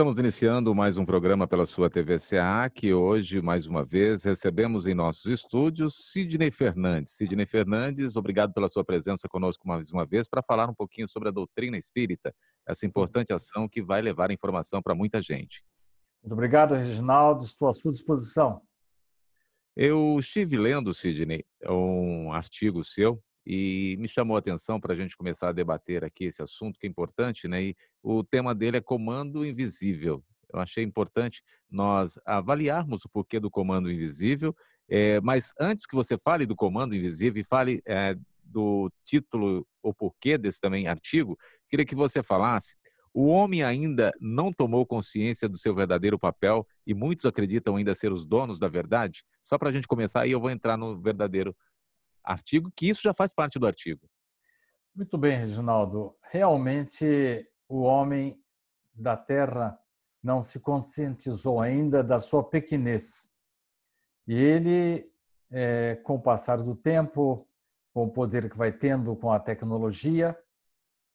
Estamos iniciando mais um programa pela sua TVCA, que hoje, mais uma vez, recebemos em nossos estúdios Sidney Fernandes. Sidney Fernandes, obrigado pela sua presença conosco mais uma vez para falar um pouquinho sobre a doutrina espírita, essa importante ação que vai levar informação para muita gente. Muito obrigado, Reginaldo. Estou à sua disposição. Eu estive lendo, Sidney, um artigo seu e me chamou a atenção para a gente começar a debater aqui esse assunto que é importante, né? E o tema dele é comando invisível. Eu achei importante nós avaliarmos o porquê do comando invisível, é, mas antes que você fale do comando invisível e fale é, do título ou porquê desse também artigo, queria que você falasse. O homem ainda não tomou consciência do seu verdadeiro papel e muitos acreditam ainda ser os donos da verdade? Só para a gente começar, aí eu vou entrar no verdadeiro artigo, que isso já faz parte do artigo. Muito bem, Reginaldo. Realmente, o homem da Terra não se conscientizou ainda da sua pequenez. E ele, é, com o passar do tempo, com o poder que vai tendo com a tecnologia,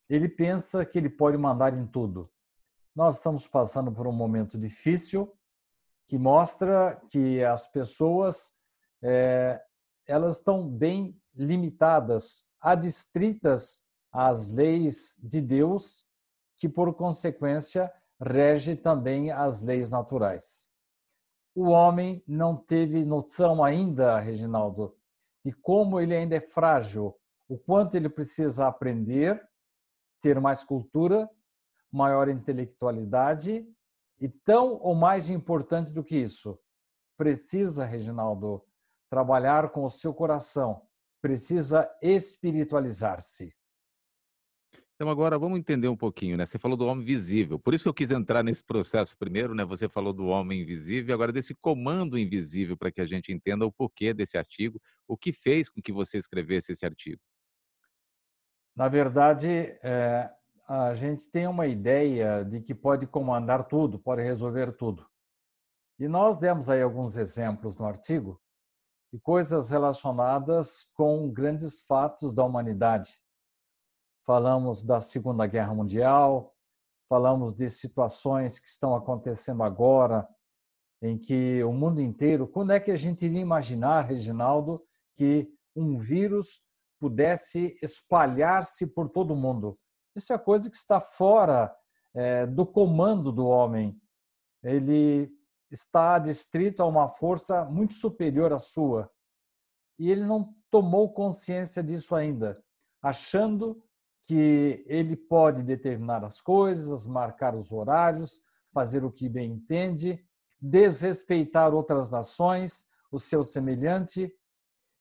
ele pensa que ele pode mandar em tudo. Nós estamos passando por um momento difícil que mostra que as pessoas é, elas estão bem limitadas, adstritas às leis de Deus, que por consequência rege também as leis naturais. O homem não teve noção ainda, Reginaldo, de como ele ainda é frágil, o quanto ele precisa aprender, ter mais cultura, maior intelectualidade e tão ou mais importante do que isso, precisa, Reginaldo, trabalhar com o seu coração, precisa espiritualizar-se. Então agora vamos entender um pouquinho, né? Você falou do homem visível. Por isso que eu quis entrar nesse processo primeiro, né? Você falou do homem invisível, agora desse comando invisível para que a gente entenda o porquê desse artigo, o que fez com que você escrevesse esse artigo. Na verdade, é, a gente tem uma ideia de que pode comandar tudo, pode resolver tudo. E nós demos aí alguns exemplos no artigo e coisas relacionadas com grandes fatos da humanidade. Falamos da Segunda Guerra Mundial, falamos de situações que estão acontecendo agora, em que o mundo inteiro. Quando é que a gente iria imaginar, Reginaldo, que um vírus pudesse espalhar-se por todo o mundo? Isso é coisa que está fora é, do comando do homem. Ele está distrito a uma força muito superior à sua. E ele não tomou consciência disso ainda, achando que ele pode determinar as coisas, marcar os horários, fazer o que bem entende, desrespeitar outras nações, o seu semelhante,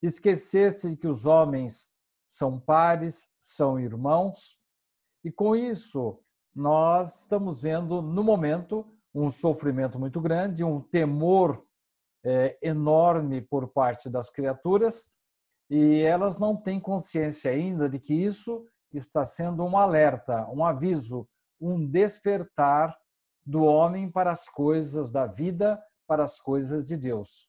esquecer-se de que os homens são pares, são irmãos, e com isso nós estamos vendo no momento um sofrimento muito grande, um temor é, enorme por parte das criaturas, e elas não têm consciência ainda de que isso está sendo um alerta, um aviso, um despertar do homem para as coisas da vida, para as coisas de Deus.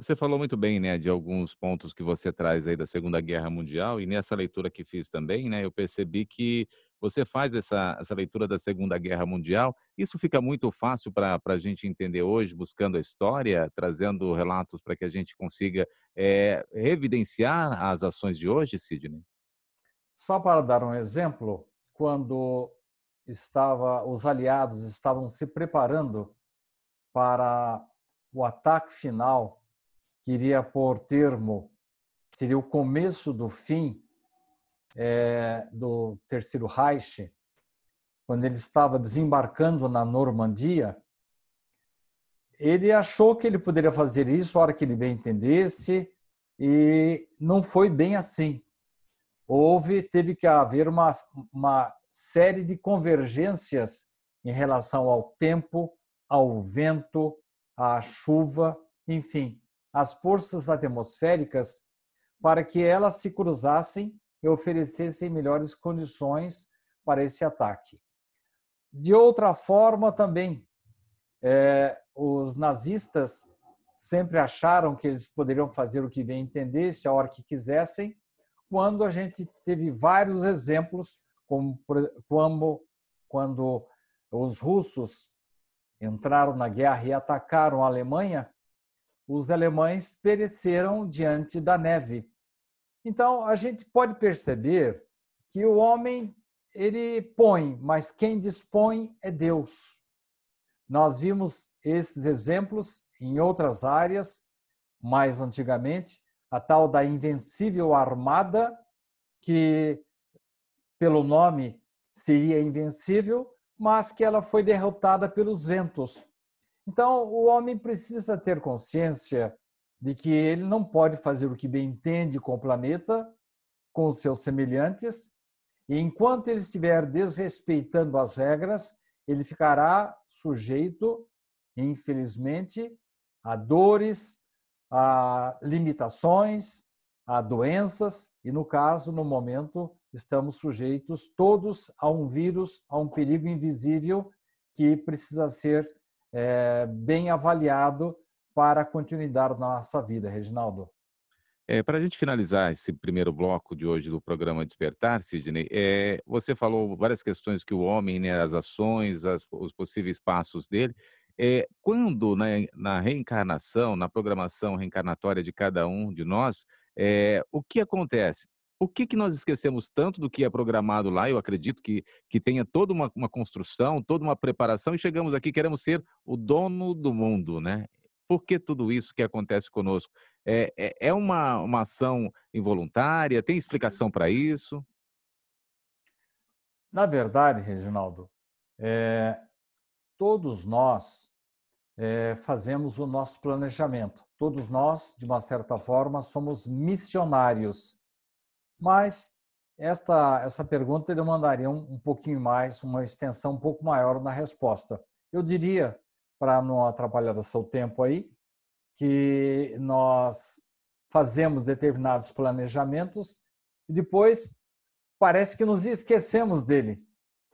Você falou muito bem, né, de alguns pontos que você traz aí da Segunda Guerra Mundial e nessa leitura que fiz também, né, eu percebi que você faz essa, essa leitura da Segunda Guerra Mundial. Isso fica muito fácil para a gente entender hoje, buscando a história, trazendo relatos para que a gente consiga é, evidenciar as ações de hoje, Sidney? Só para dar um exemplo, quando estava os aliados estavam se preparando para o ataque final queria pôr termo, seria o começo do fim é, do Terceiro Reich, quando ele estava desembarcando na Normandia, ele achou que ele poderia fazer isso a hora que ele bem entendesse e não foi bem assim. Houve, teve que haver uma, uma série de convergências em relação ao tempo, ao vento, à chuva, enfim, as forças atmosféricas para que elas se cruzassem e oferecessem melhores condições para esse ataque. De outra forma, também, é, os nazistas sempre acharam que eles poderiam fazer o que bem entendesse, a hora que quisessem, quando a gente teve vários exemplos, como, como quando os russos entraram na guerra e atacaram a Alemanha, os alemães pereceram diante da neve. Então, a gente pode perceber que o homem ele põe, mas quem dispõe é Deus. Nós vimos esses exemplos em outras áreas, mais antigamente, a tal da invencível armada, que pelo nome seria invencível, mas que ela foi derrotada pelos ventos. Então, o homem precisa ter consciência de que ele não pode fazer o que bem entende com o planeta, com os seus semelhantes, e enquanto ele estiver desrespeitando as regras, ele ficará sujeito, infelizmente, a dores, a limitações, a doenças, e no caso, no momento, estamos sujeitos todos a um vírus, a um perigo invisível que precisa ser é, bem avaliado para a continuidade da nossa vida, Reginaldo. É, para a gente finalizar esse primeiro bloco de hoje do programa Despertar, Sidney, é, você falou várias questões que o homem, né, as ações, as, os possíveis passos dele. É, quando na, na, reencarnação, na programação reencarnatória de cada um de nós, é, o que acontece? O que, que nós esquecemos tanto do que é programado lá? Eu acredito que, que tenha toda uma, uma construção, toda uma preparação, e chegamos aqui, queremos ser o dono do mundo, né? Por que tudo isso que acontece conosco? É, é, é uma, uma ação involuntária? Tem explicação para isso? Na verdade, Reginaldo, é, todos nós é, fazemos o nosso planejamento. Todos nós, de uma certa forma, somos missionários. Mas esta, essa pergunta demandaria um, um pouquinho mais, uma extensão um pouco maior na resposta. Eu diria para não atrapalhar o seu tempo aí, que nós fazemos determinados planejamentos e depois parece que nos esquecemos dele.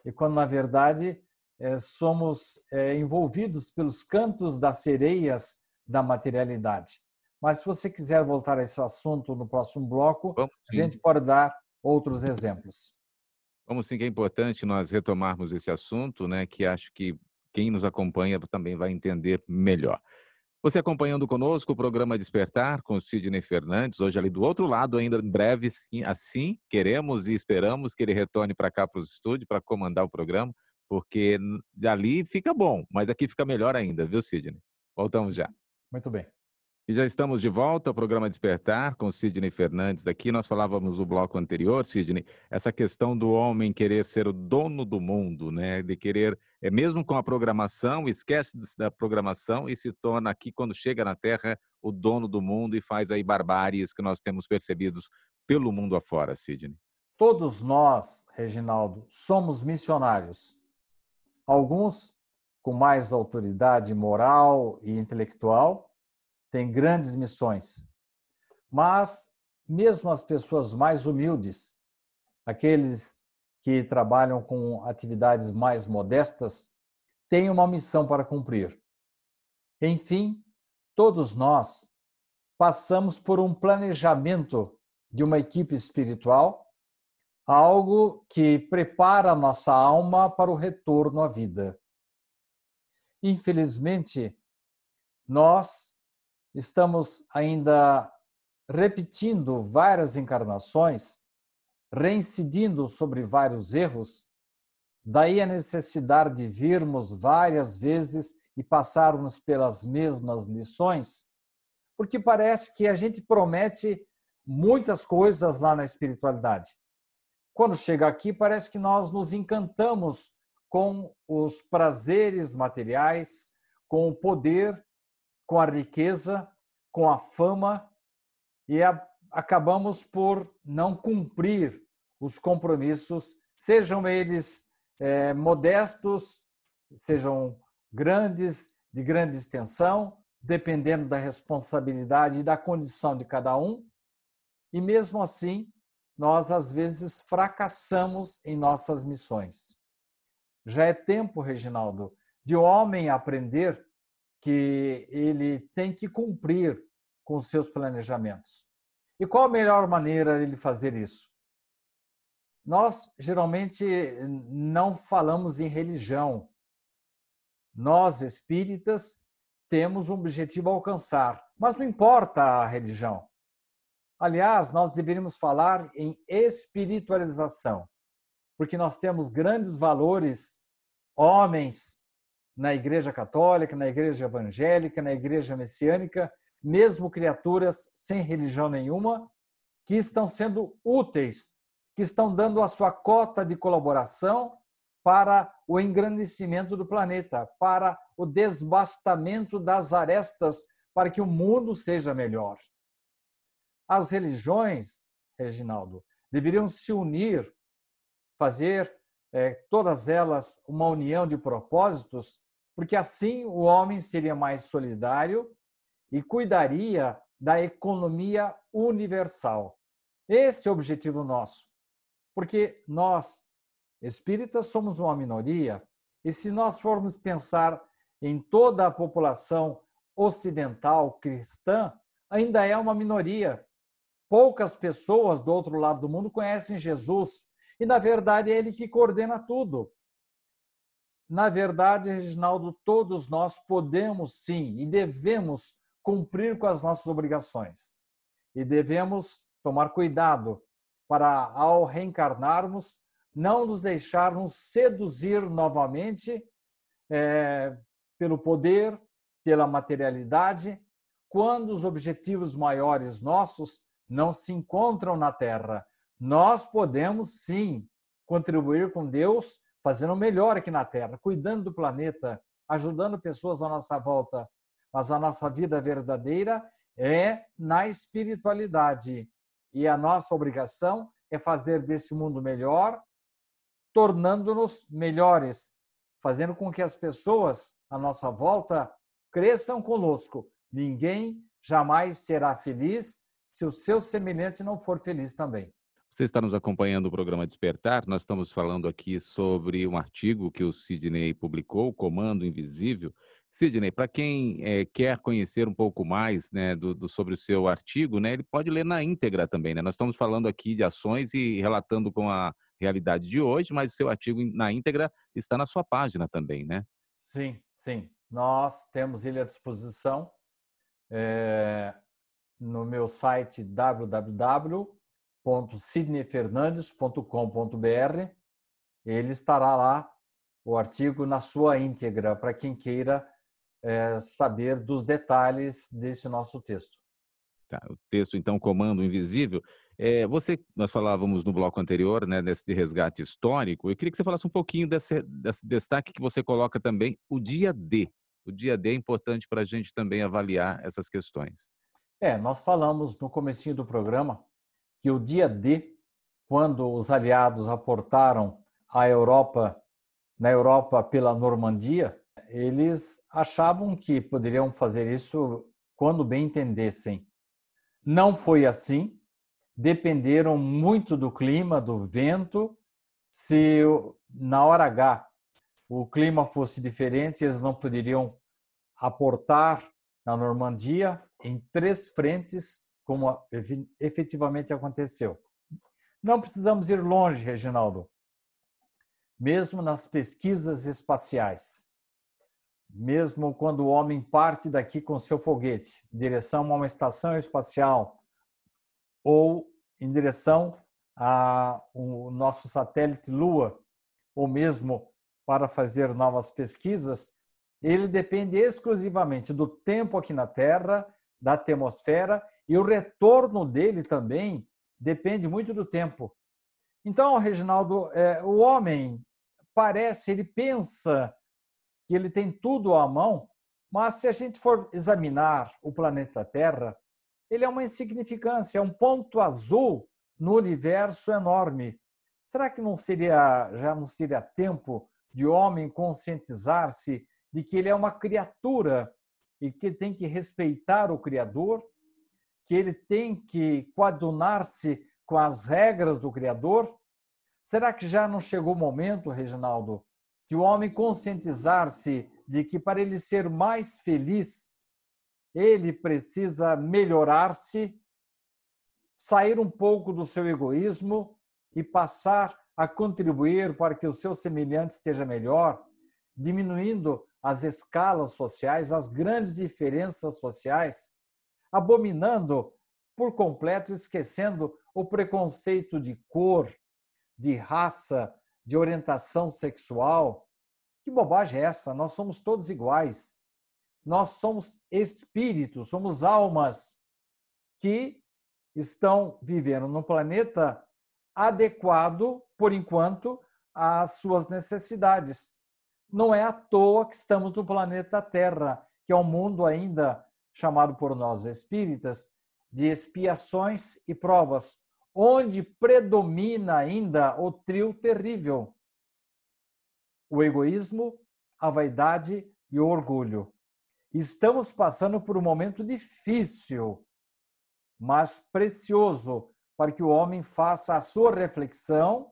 E quando, na verdade, é, somos é, envolvidos pelos cantos das sereias da materialidade. Mas se você quiser voltar a esse assunto no próximo bloco, a gente pode dar outros exemplos. Vamos sim, que é importante nós retomarmos esse assunto, né? Que acho que quem nos acompanha também vai entender melhor. Você acompanhando conosco o programa Despertar com Sidney Fernandes, hoje ali do outro lado, ainda em breve, assim, queremos e esperamos que ele retorne para cá para os estúdios para comandar o programa, porque dali fica bom, mas aqui fica melhor ainda, viu, Sidney? Voltamos já. Muito bem. E já estamos de volta ao programa Despertar com Sidney Fernandes aqui. Nós falávamos no bloco anterior, Sidney, essa questão do homem querer ser o dono do mundo, né? De querer, é mesmo com a programação, esquece da programação e se torna aqui quando chega na Terra o dono do mundo e faz aí barbáries que nós temos percebidos pelo mundo afora, Sidney. Todos nós, Reginaldo, somos missionários. Alguns com mais autoridade moral e intelectual, tem grandes missões. Mas, mesmo as pessoas mais humildes, aqueles que trabalham com atividades mais modestas, têm uma missão para cumprir. Enfim, todos nós passamos por um planejamento de uma equipe espiritual, algo que prepara a nossa alma para o retorno à vida. Infelizmente, nós estamos ainda repetindo várias encarnações, reincidindo sobre vários erros, daí a necessidade de virmos várias vezes e passarmos pelas mesmas lições, porque parece que a gente promete muitas coisas lá na espiritualidade. Quando chega aqui, parece que nós nos encantamos com os prazeres materiais, com o poder com a riqueza, com a fama e a, acabamos por não cumprir os compromissos, sejam eles é, modestos, sejam grandes, de grande extensão, dependendo da responsabilidade e da condição de cada um. E mesmo assim, nós às vezes fracassamos em nossas missões. Já é tempo, Reginaldo, de o homem aprender que ele tem que cumprir com os seus planejamentos. E qual a melhor maneira de ele fazer isso? Nós geralmente não falamos em religião, nós espíritas temos um objetivo a alcançar, mas não importa a religião. Aliás, nós deveríamos falar em espiritualização, porque nós temos grandes valores, homens na Igreja Católica, na Igreja Evangélica, na Igreja Messiânica, mesmo criaturas sem religião nenhuma, que estão sendo úteis, que estão dando a sua cota de colaboração para o engrandecimento do planeta, para o desbastamento das arestas, para que o mundo seja melhor. As religiões, Reginaldo, deveriam se unir, fazer é, todas elas uma união de propósitos, porque assim o homem seria mais solidário e cuidaria da economia universal. Este é o objetivo nosso. Porque nós, espíritas, somos uma minoria, e se nós formos pensar em toda a população ocidental cristã, ainda é uma minoria. Poucas pessoas do outro lado do mundo conhecem Jesus, e na verdade é ele que coordena tudo. Na verdade, Reginaldo, todos nós podemos sim e devemos cumprir com as nossas obrigações. E devemos tomar cuidado para, ao reencarnarmos, não nos deixarmos seduzir novamente é, pelo poder, pela materialidade, quando os objetivos maiores nossos não se encontram na Terra. Nós podemos sim contribuir com Deus, fazendo melhor aqui na Terra, cuidando do planeta, ajudando pessoas à nossa volta. Mas a nossa vida verdadeira é na espiritualidade. E a nossa obrigação é fazer desse mundo melhor, tornando-nos melhores, fazendo com que as pessoas à nossa volta cresçam conosco. Ninguém jamais será feliz se o seu semelhante não for feliz também. Você está nos acompanhando o programa Despertar. Nós estamos falando aqui sobre um artigo que o Sidney publicou, Comando Invisível. Sidney, para quem é, quer conhecer um pouco mais né, do, do, sobre o seu artigo, né, ele pode ler na íntegra também. Né? Nós estamos falando aqui de ações e relatando com a realidade de hoje, mas o seu artigo na íntegra está na sua página também, né? Sim, sim. Nós temos ele à disposição é, no meu site www www.sidneyfernandes.com.br. Ele estará lá, o artigo, na sua íntegra, para quem queira é, saber dos detalhes desse nosso texto. Tá, o texto, então, Comando Invisível. É, você, nós falávamos no bloco anterior, né, desse de resgate histórico. Eu queria que você falasse um pouquinho desse, desse destaque que você coloca também, o dia D. O dia D é importante para a gente também avaliar essas questões. É, nós falamos no comecinho do programa que o dia D, quando os aliados aportaram a Europa na Europa pela Normandia, eles achavam que poderiam fazer isso quando bem entendessem. Não foi assim. Dependeram muito do clima, do vento. Se na hora H o clima fosse diferente, eles não poderiam aportar na Normandia em três frentes como efetivamente aconteceu. Não precisamos ir longe, Reginaldo. Mesmo nas pesquisas espaciais, mesmo quando o homem parte daqui com seu foguete em direção a uma estação espacial ou em direção ao nosso satélite Lua, ou mesmo para fazer novas pesquisas, ele depende exclusivamente do tempo aqui na Terra, da atmosfera e o retorno dele também depende muito do tempo. Então, Reginaldo, é, o homem parece, ele pensa que ele tem tudo à mão, mas se a gente for examinar o planeta Terra, ele é uma insignificância, é um ponto azul no universo enorme. Será que não seria já não seria tempo de homem conscientizar-se de que ele é uma criatura e que tem que respeitar o Criador que ele tem que coadunar-se com as regras do Criador? Será que já não chegou o momento, Reginaldo, de o homem conscientizar-se de que para ele ser mais feliz, ele precisa melhorar-se, sair um pouco do seu egoísmo e passar a contribuir para que o seu semelhante esteja melhor? Diminuindo as escalas sociais, as grandes diferenças sociais, abominando por completo, esquecendo o preconceito de cor, de raça, de orientação sexual. Que bobagem é essa? Nós somos todos iguais. Nós somos espíritos, somos almas que estão vivendo no planeta adequado, por enquanto, às suas necessidades. Não é à toa que estamos no planeta Terra, que é um mundo ainda chamado por nós espíritas de expiações e provas, onde predomina ainda o trio terrível: o egoísmo, a vaidade e o orgulho. Estamos passando por um momento difícil, mas precioso para que o homem faça a sua reflexão,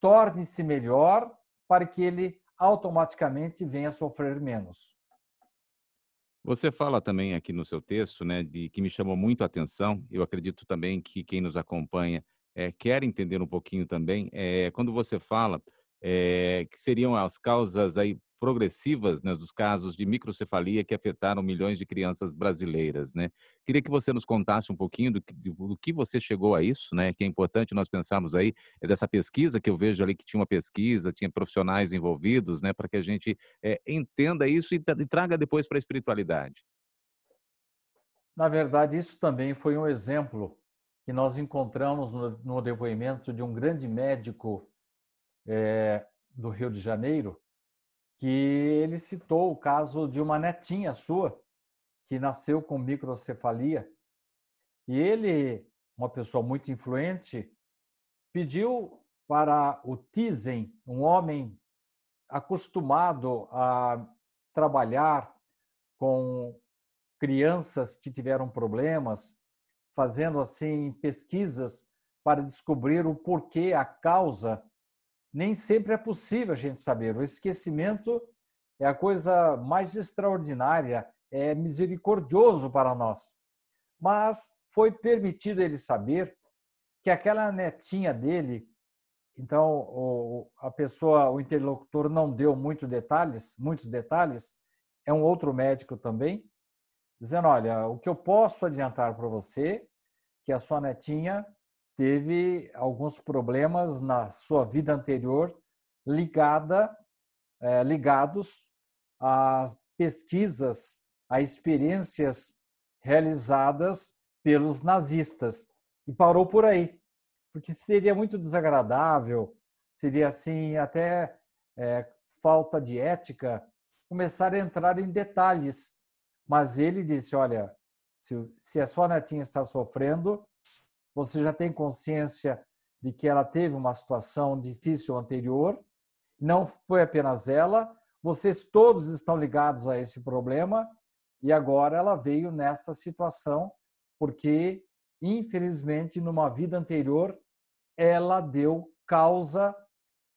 torne-se melhor, para que ele automaticamente venha sofrer menos. Você fala também aqui no seu texto, né, de que me chamou muito a atenção. Eu acredito também que quem nos acompanha é, quer entender um pouquinho também. É, quando você fala é, que seriam as causas aí progressivas né, dos casos de microcefalia que afetaram milhões de crianças brasileiras. Né? Queria que você nos contasse um pouquinho do, do, que você chegou a isso, né? que é importante nós pensarmos aí, é dessa pesquisa que eu vejo ali que tinha uma pesquisa, tinha profissionais envolvidos, né, para que a gente é, entenda isso e, e traga depois para a espiritualidade. Na verdade, isso também foi um exemplo que nós encontramos no, no depoimento de um grande médico é, do Rio de Janeiro, que ele citou o caso de uma netinha sua que nasceu com microcefalia. E ele, uma pessoa muito influente, pediu para o Tizen, um homem acostumado a trabalhar com crianças que tiveram problemas, fazendo assim pesquisas para descobrir o porquê, a causa nem sempre é possível a gente saber. O esquecimento é a coisa mais extraordinária, é misericordioso para nós. Mas foi permitido ele saber que aquela netinha dele, então a pessoa, o interlocutor não deu muitos detalhes, muitos detalhes, é um outro médico também, dizendo, olha, o que eu posso adiantar para você que a sua netinha teve alguns problemas na sua vida anterior ligada, é, ligados a pesquisas, a experiências realizadas pelos nazistas. E parou por aí, porque seria muito desagradável, seria assim até é, falta de ética começar a entrar em detalhes. Mas ele disse: olha, se, se a sua netinha está sofrendo, você já tem consciência de que ela teve uma situação difícil anterior, não foi apenas ela, vocês todos estão ligados a esse problema e agora ela veio nesta situação porque, infelizmente, numa vida anterior, ela deu causa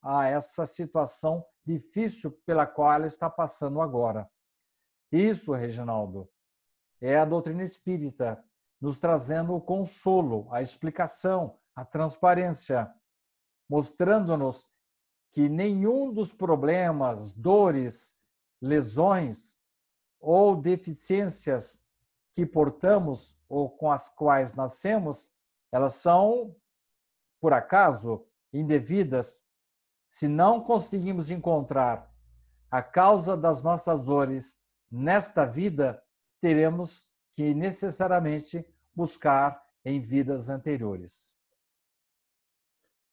a essa situação difícil pela qual ela está passando agora. Isso, Reginaldo, é a doutrina espírita nos trazendo o consolo, a explicação, a transparência, mostrando-nos que nenhum dos problemas, dores, lesões ou deficiências que portamos ou com as quais nascemos, elas são, por acaso, indevidas. Se não conseguimos encontrar a causa das nossas dores nesta vida, teremos que necessariamente buscar em vidas anteriores.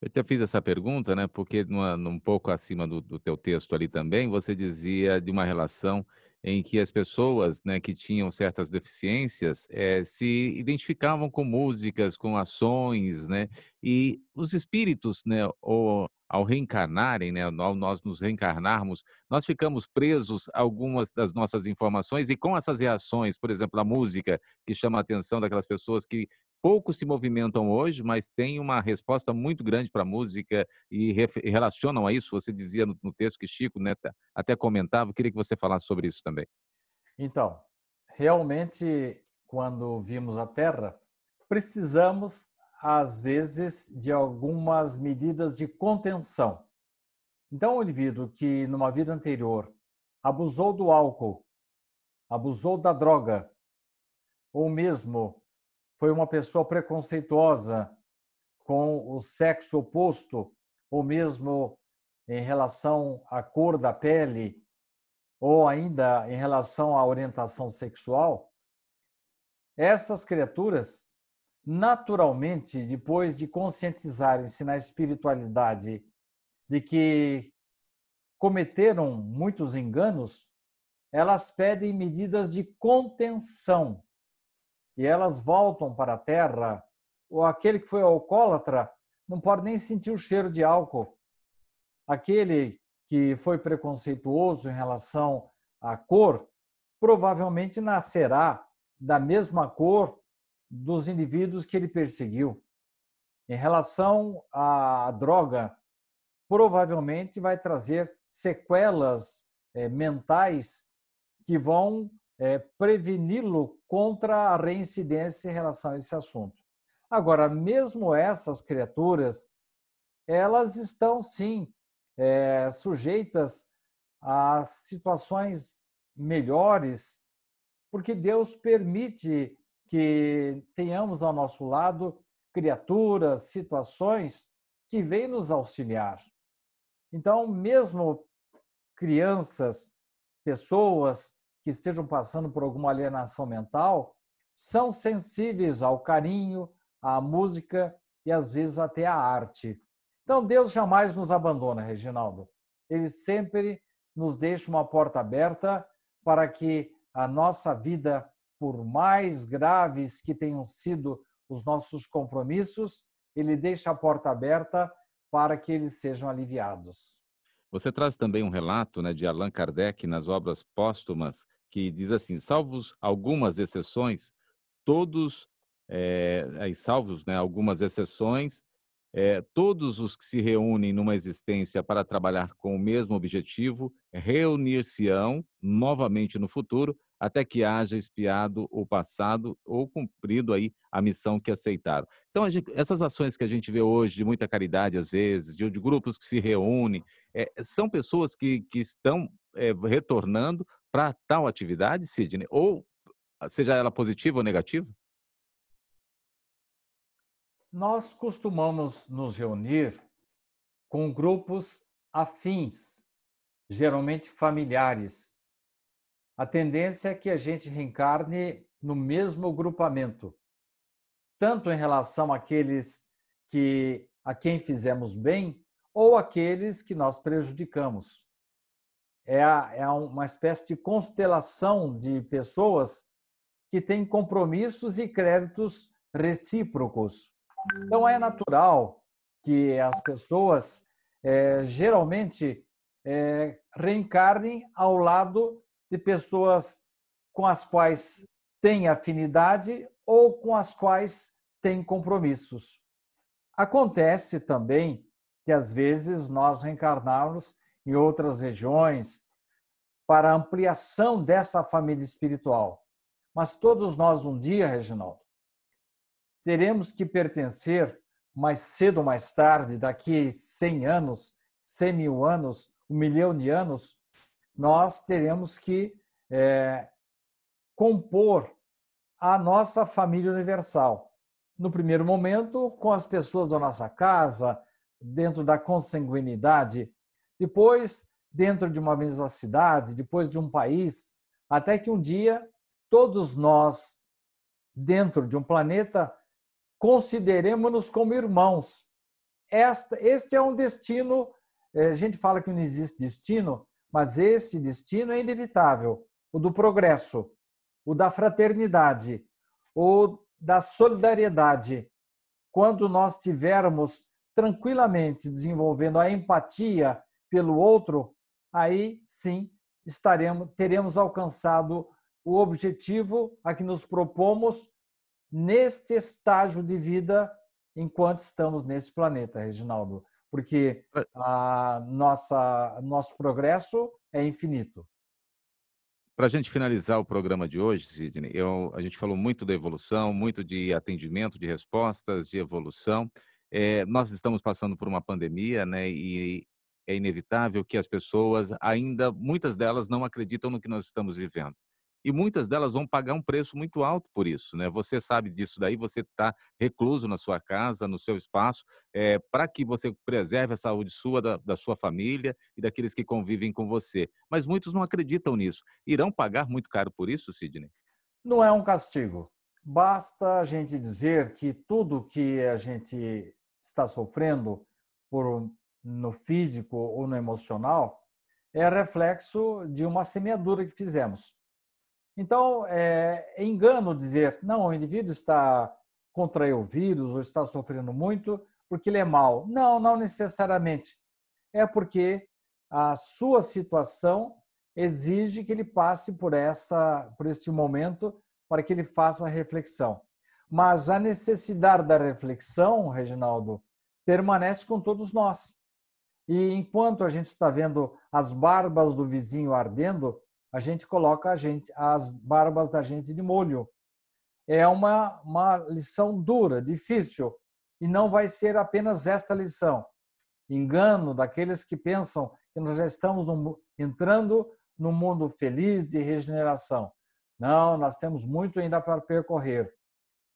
Eu te fiz essa pergunta, né? Porque numa, um pouco acima do, do teu texto ali também, você dizia de uma relação em que as pessoas né, que tinham certas deficiências é, se identificavam com músicas, com ações, né, e os espíritos, né, ou, ao reencarnarem, né, ao nós nos reencarnarmos, nós ficamos presos a algumas das nossas informações e com essas reações, por exemplo, a música que chama a atenção daquelas pessoas que pouco se movimentam hoje, mas têm uma resposta muito grande para a música e relacionam a isso. Você dizia no, texto que Chico né, até comentava, queria que você falasse sobre isso também. Então, realmente, quando vimos a Terra, precisamos, às vezes, de algumas medidas de contenção. Então, o indivíduo que numa vida anterior abusou do álcool, abusou da droga, ou mesmo foi uma pessoa preconceituosa com o sexo oposto, ou mesmo em relação à cor da pele, ou ainda em relação à orientação sexual, essas criaturas, naturalmente, depois de conscientizarem-se na espiritualidade de que cometeram muitos enganos, elas pedem medidas de contenção e elas voltam para a terra. Ou aquele que foi alcoólatra não pode nem sentir o cheiro de álcool. Aquele que foi preconceituoso em relação à cor, provavelmente nascerá da mesma cor dos indivíduos que ele perseguiu. Em relação à droga, provavelmente vai trazer sequelas é, mentais que vão é, preveni-lo contra a reincidência em relação a esse assunto. Agora, mesmo essas criaturas, elas estão sim é, sujeitas a situações melhores, porque Deus permite que tenhamos ao nosso lado criaturas, situações que vêm nos auxiliar. Então, mesmo crianças, pessoas que estejam passando por alguma alienação mental, são sensíveis ao carinho, à música e às vezes até à arte. Então, Deus jamais nos abandona, Reginaldo. Ele sempre nos deixa uma porta aberta para que a nossa vida, por mais graves que tenham sido os nossos compromissos, ele deixa a porta aberta para que eles sejam aliviados. Você traz também um relato né, de Allan Kardec nas obras póstumas, que diz assim: salvos algumas exceções, todos, é, aí salvos né, algumas exceções, é, todos os que se reúnem numa existência para trabalhar com o mesmo objetivo reunir-se-ão novamente no futuro, até que haja espiado o passado ou cumprido aí a missão que aceitaram. Então, gente, essas ações que a gente vê hoje, de muita caridade às vezes, de, de grupos que se reúnem, é, são pessoas que, que estão é, retornando para tal atividade, Sidney? Ou seja ela positiva ou negativa? Nós costumamos nos reunir com grupos afins, geralmente familiares. A tendência é que a gente reencarne no mesmo grupamento, tanto em relação àqueles que a quem fizemos bem ou aqueles que nós prejudicamos. É, é uma espécie de constelação de pessoas que têm compromissos e créditos recíprocos. Então, é natural que as pessoas é, geralmente é, reencarnem ao lado de pessoas com as quais têm afinidade ou com as quais têm compromissos. Acontece também que, às vezes, nós reencarnamos em outras regiões para ampliação dessa família espiritual. Mas todos nós, um dia, Reginaldo, teremos que pertencer mais cedo ou mais tarde, daqui 100 anos, 100 mil anos, um milhão de anos, nós teremos que é, compor a nossa família universal. No primeiro momento, com as pessoas da nossa casa, dentro da consanguinidade, depois, dentro de uma mesma cidade, depois de um país, até que um dia todos nós, dentro de um planeta, consideremos-nos como irmãos. Esta, este é um destino, eh, a gente fala que não existe destino, mas esse destino é inevitável o do progresso, o da fraternidade, o da solidariedade. Quando nós tivermos tranquilamente desenvolvendo a empatia pelo outro, aí sim estaremos teremos alcançado o objetivo a que nos propomos neste estágio de vida enquanto estamos nesse planeta, Reginaldo, porque a nossa nosso progresso é infinito. Para a gente finalizar o programa de hoje, Sidney, eu, a gente falou muito da evolução, muito de atendimento, de respostas, de evolução. É, nós estamos passando por uma pandemia, né? E é inevitável que as pessoas ainda, muitas delas não acreditam no que nós estamos vivendo. E muitas delas vão pagar um preço muito alto por isso, né? Você sabe disso daí, você está recluso na sua casa, no seu espaço, é, para que você preserve a saúde sua, da, da sua família e daqueles que convivem com você. Mas muitos não acreditam nisso. Irão pagar muito caro por isso, Sidney? Não é um castigo. Basta a gente dizer que tudo que a gente está sofrendo por no físico ou no emocional é reflexo de uma semeadura que fizemos. Então, é, é engano dizer, não, o indivíduo está contraiu o vírus ou está sofrendo muito porque ele é mal. Não, não necessariamente. É porque a sua situação exige que ele passe por essa por este momento para que ele faça a reflexão. Mas a necessidade da reflexão, Reginaldo, permanece com todos nós. E enquanto a gente está vendo as barbas do vizinho ardendo, a gente coloca a gente, as barbas da gente de molho. É uma, uma lição dura, difícil, e não vai ser apenas esta lição. Engano daqueles que pensam que nós já estamos no, entrando no mundo feliz de regeneração. Não, nós temos muito ainda para percorrer.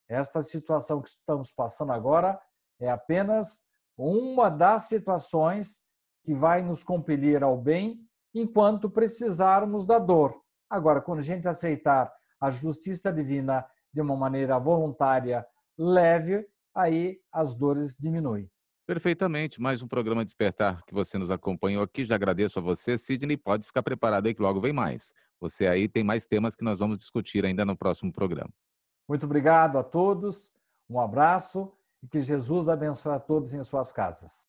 Esta situação que estamos passando agora é apenas uma das situações que vai nos compelir ao bem enquanto precisarmos da dor. Agora, quando a gente aceitar a justiça divina de uma maneira voluntária, leve, aí as dores diminuem. Perfeitamente. Mais um programa Despertar que você nos acompanhou aqui. Já agradeço a você, Sidney. Pode ficar preparado aí que logo vem mais. Você aí tem mais temas que nós vamos discutir ainda no próximo programa. Muito obrigado a todos. Um abraço e que Jesus abençoe a todos em suas casas.